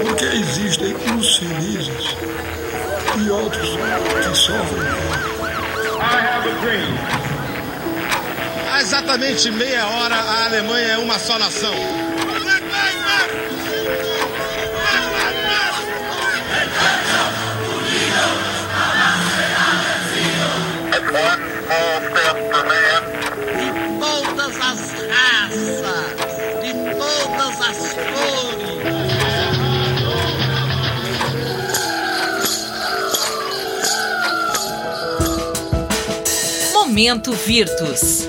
Porque existem uns felizes e outros que sofrem. Há exatamente meia hora, a Alemanha é uma só nação. Momento Virtus.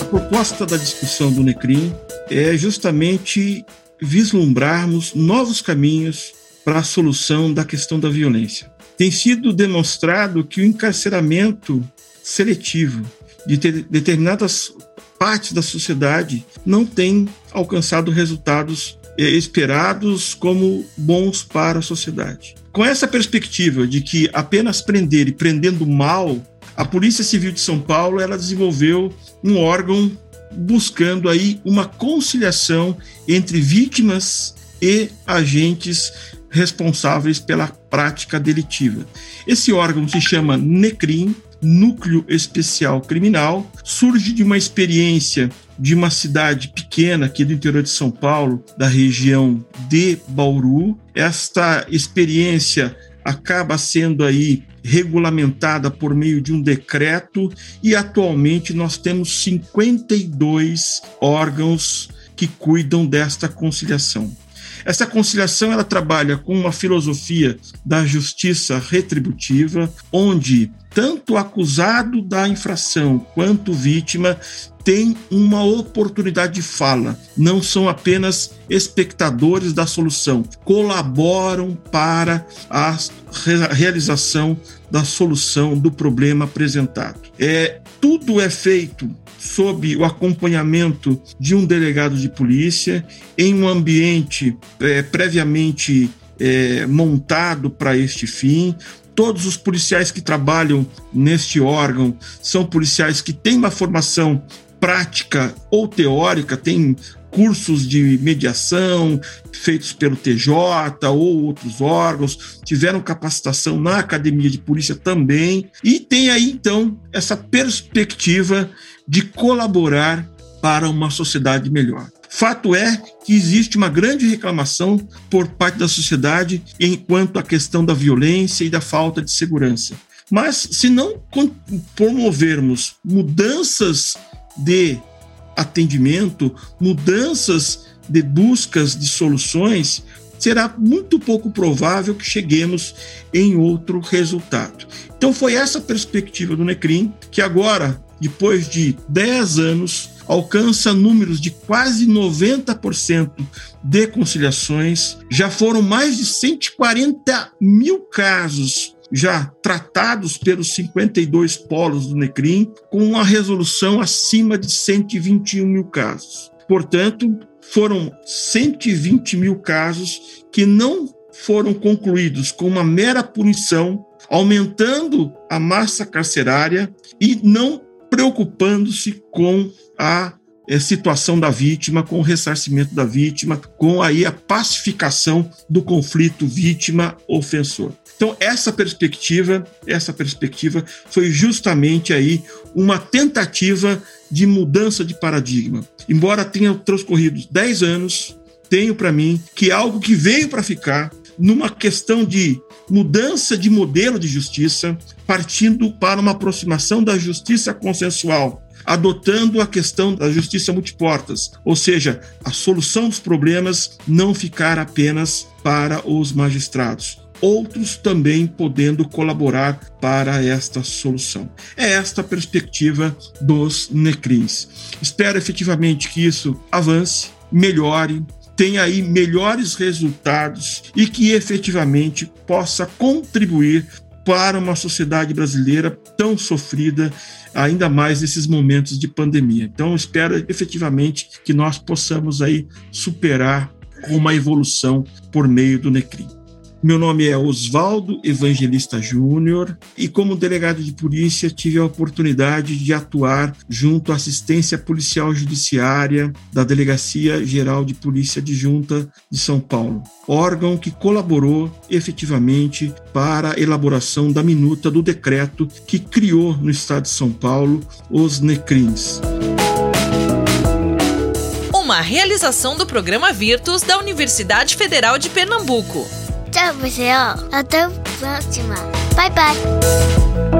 A proposta da discussão do NECRIM é justamente vislumbrarmos novos caminhos para a solução da questão da violência. Tem sido demonstrado que o encarceramento seletivo de determinadas partes da sociedade não tem alcançado resultados eh, esperados como bons para a sociedade. Com essa perspectiva de que apenas prender e prendendo mal, a Polícia Civil de São Paulo ela desenvolveu um órgão buscando aí uma conciliação entre vítimas e agentes responsáveis pela prática delitiva. Esse órgão se chama NECRIM, Núcleo Especial Criminal, surge de uma experiência de uma cidade pequena aqui do interior de São Paulo, da região de Bauru. Esta experiência acaba sendo aí regulamentada por meio de um decreto e atualmente nós temos 52 órgãos que cuidam desta conciliação. Essa conciliação ela trabalha com uma filosofia da justiça retributiva, onde tanto acusado da infração quanto vítima tem uma oportunidade de fala, não são apenas espectadores da solução, colaboram para a realização da solução do problema apresentado. É, tudo é feito sob o acompanhamento de um delegado de polícia, em um ambiente é, previamente é, montado para este fim. Todos os policiais que trabalham neste órgão são policiais que têm uma formação prática ou teórica, têm cursos de mediação feitos pelo TJ ou outros órgãos, tiveram capacitação na academia de polícia também, e tem aí então essa perspectiva de colaborar para uma sociedade melhor. Fato é que existe uma grande reclamação por parte da sociedade enquanto a questão da violência e da falta de segurança. Mas se não promovermos mudanças de atendimento, mudanças de buscas de soluções, será muito pouco provável que cheguemos em outro resultado. Então foi essa perspectiva do Necrim que agora depois de 10 anos, alcança números de quase 90% de conciliações. Já foram mais de 140 mil casos já tratados pelos 52 polos do NECRIM, com uma resolução acima de 121 mil casos. Portanto, foram 120 mil casos que não foram concluídos com uma mera punição, aumentando a massa carcerária e não preocupando-se com a é, situação da vítima, com o ressarcimento da vítima, com aí a pacificação do conflito vítima-ofensor. Então essa perspectiva, essa perspectiva foi justamente aí uma tentativa de mudança de paradigma. Embora tenha transcorrido 10 anos, tenho para mim que algo que veio para ficar numa questão de mudança de modelo de justiça, partindo para uma aproximação da justiça consensual, adotando a questão da justiça multiportas, ou seja, a solução dos problemas não ficar apenas para os magistrados, outros também podendo colaborar para esta solução. É esta a perspectiva dos NECRINs. Espero efetivamente que isso avance, melhore, tenha aí melhores resultados e que efetivamente possa contribuir para uma sociedade brasileira tão sofrida, ainda mais nesses momentos de pandemia. Então, espero efetivamente que nós possamos aí superar uma evolução por meio do NECRIM. Meu nome é Oswaldo Evangelista Júnior e, como delegado de polícia, tive a oportunidade de atuar junto à assistência policial judiciária da Delegacia Geral de Polícia Adjunta de São Paulo, órgão que colaborou efetivamente para a elaboração da minuta do decreto que criou no estado de São Paulo os NECRIMs uma realização do programa Virtus da Universidade Federal de Pernambuco. 찾아보세요. 나도 부럽지 마. 바이바이.